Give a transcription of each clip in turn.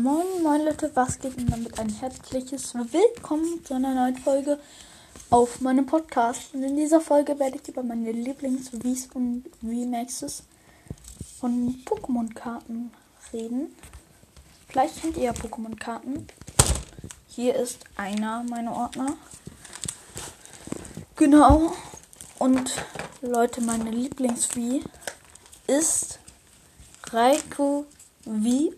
Moin, moin Leute, was geht und damit ein herzliches Willkommen zu einer neuen Folge auf meinem Podcast. Und in dieser Folge werde ich über meine Lieblings-Vs und VMAXs von Pokémon-Karten reden. Vielleicht kennt ihr ja Pokémon-Karten. Hier ist einer meiner Ordner. Genau. Und Leute, meine Lieblings-V ist Raikou V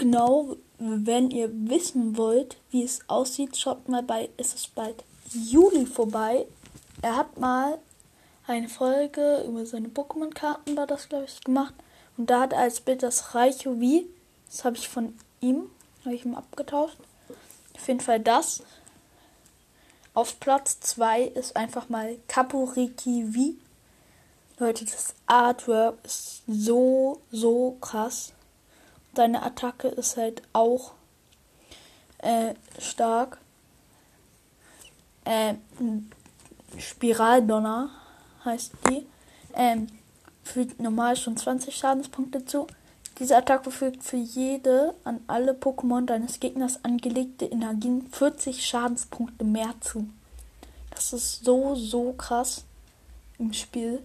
Genau, wenn ihr wissen wollt, wie es aussieht, schaut mal bei Es ist bald Juli vorbei. Er hat mal eine Folge über seine Pokémon-Karten, war das, glaube ich, gemacht. Und da hat er als Bild das Raichu. Das habe ich von ihm, habe ich ihm abgetauscht. Auf jeden Fall das. Auf Platz 2 ist einfach mal Kapuriki V. Leute, das Artwork ist so, so krass. Seine Attacke ist halt auch äh, stark. Äh, Spiraldonner heißt die. Ähm, fügt normal schon 20 Schadenspunkte zu. Diese Attacke fügt für jede an alle Pokémon deines Gegners angelegte Energien 40 Schadenspunkte mehr zu. Das ist so, so krass im Spiel.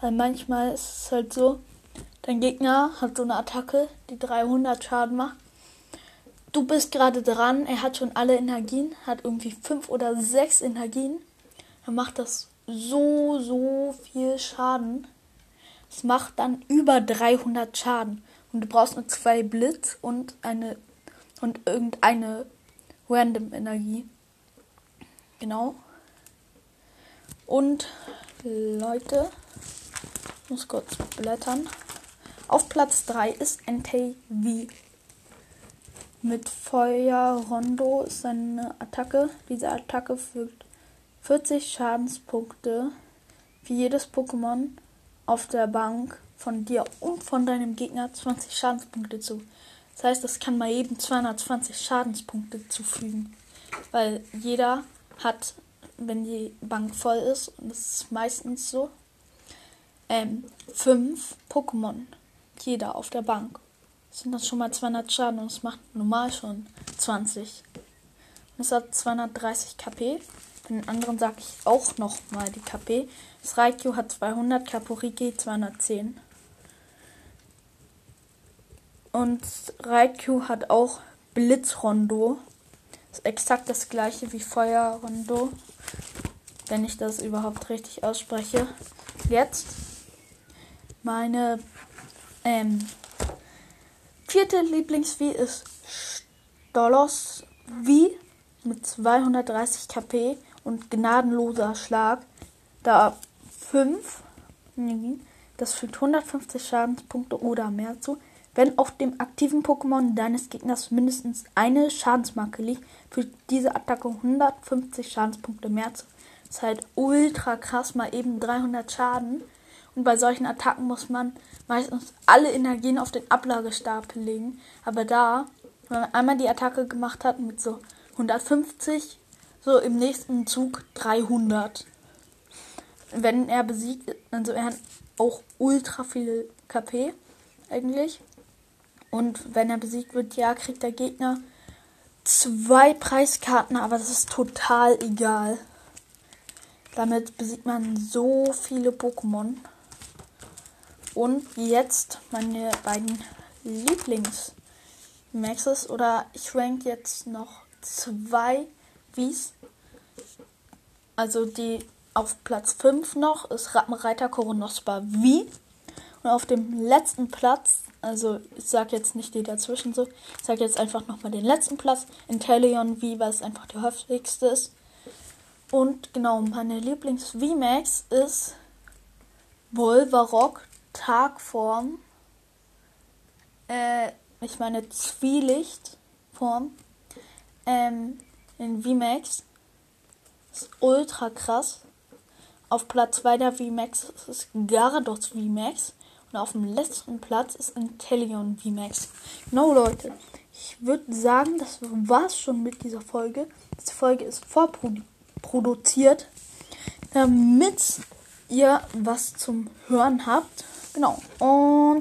Weil manchmal ist es halt so, Dein Gegner hat so eine Attacke, die 300 Schaden macht. Du bist gerade dran, er hat schon alle Energien, hat irgendwie 5 oder 6 Energien. Er macht das so, so viel Schaden. Es macht dann über 300 Schaden. Und du brauchst nur zwei Blitz und eine und irgendeine random Energie. Genau. Und Leute, ich muss kurz blättern. Auf Platz 3 ist Entei V. Mit Feuer Rondo ist seine Attacke. Diese Attacke fügt 40 Schadenspunkte für jedes Pokémon auf der Bank von dir und von deinem Gegner 20 Schadenspunkte zu. Das heißt, es kann mal eben 220 Schadenspunkte zufügen. Weil jeder hat, wenn die Bank voll ist, und das ist meistens so, ähm, fünf Pokémon jeder auf der Bank. Sind das schon mal 200 Schaden und es macht normal schon 20. Und es hat 230 KP. Den anderen sage ich auch noch mal die KP. Das Raikyu hat 200, Kaporiki 210. Und Raikyu hat auch Blitzrondo. Das ist exakt das gleiche wie Feuerrondo. Wenn ich das überhaupt richtig ausspreche. Jetzt meine ähm, vierte Lieblings-V ist Stolos V mit 230 KP und gnadenloser Schlag. Da 5, das fügt 150 Schadenspunkte oder mehr zu. Wenn auf dem aktiven Pokémon deines Gegners mindestens eine Schadensmarke liegt, fügt diese Attacke 150 Schadenspunkte mehr zu. Das ist halt ultra krass, mal eben 300 Schaden. Und bei solchen Attacken muss man meistens alle Energien auf den Ablagestapel legen. Aber da, wenn man einmal die Attacke gemacht hat mit so 150, so im nächsten Zug 300. Wenn er besiegt, also er hat auch ultra viel KP eigentlich. Und wenn er besiegt wird, ja, kriegt der Gegner zwei Preiskarten, aber das ist total egal. Damit besiegt man so viele Pokémon. Und jetzt meine beiden Lieblings-Maxes. Oder ich rank jetzt noch zwei Wies. Also die auf Platz 5 noch ist Rappenreiter Koronospa V. Und auf dem letzten Platz, also ich sage jetzt nicht die dazwischen so, ich sage jetzt einfach nochmal den letzten Platz, Inteleon V, weil es einfach der häufigste ist. Und genau, meine Lieblings-V-Max ist Volvarock Tagform, äh, ich meine Zwielichtform, ähm, in VMAX. Ist ultra krass. Auf Platz 2 der VMAX ist Garados VMAX. Und auf dem letzten Platz ist Intellion VMAX. Genau, Leute. Ich würde sagen, das war's schon mit dieser Folge. Diese Folge ist vorproduziert, damit ihr was zum Hören habt. Genau. Und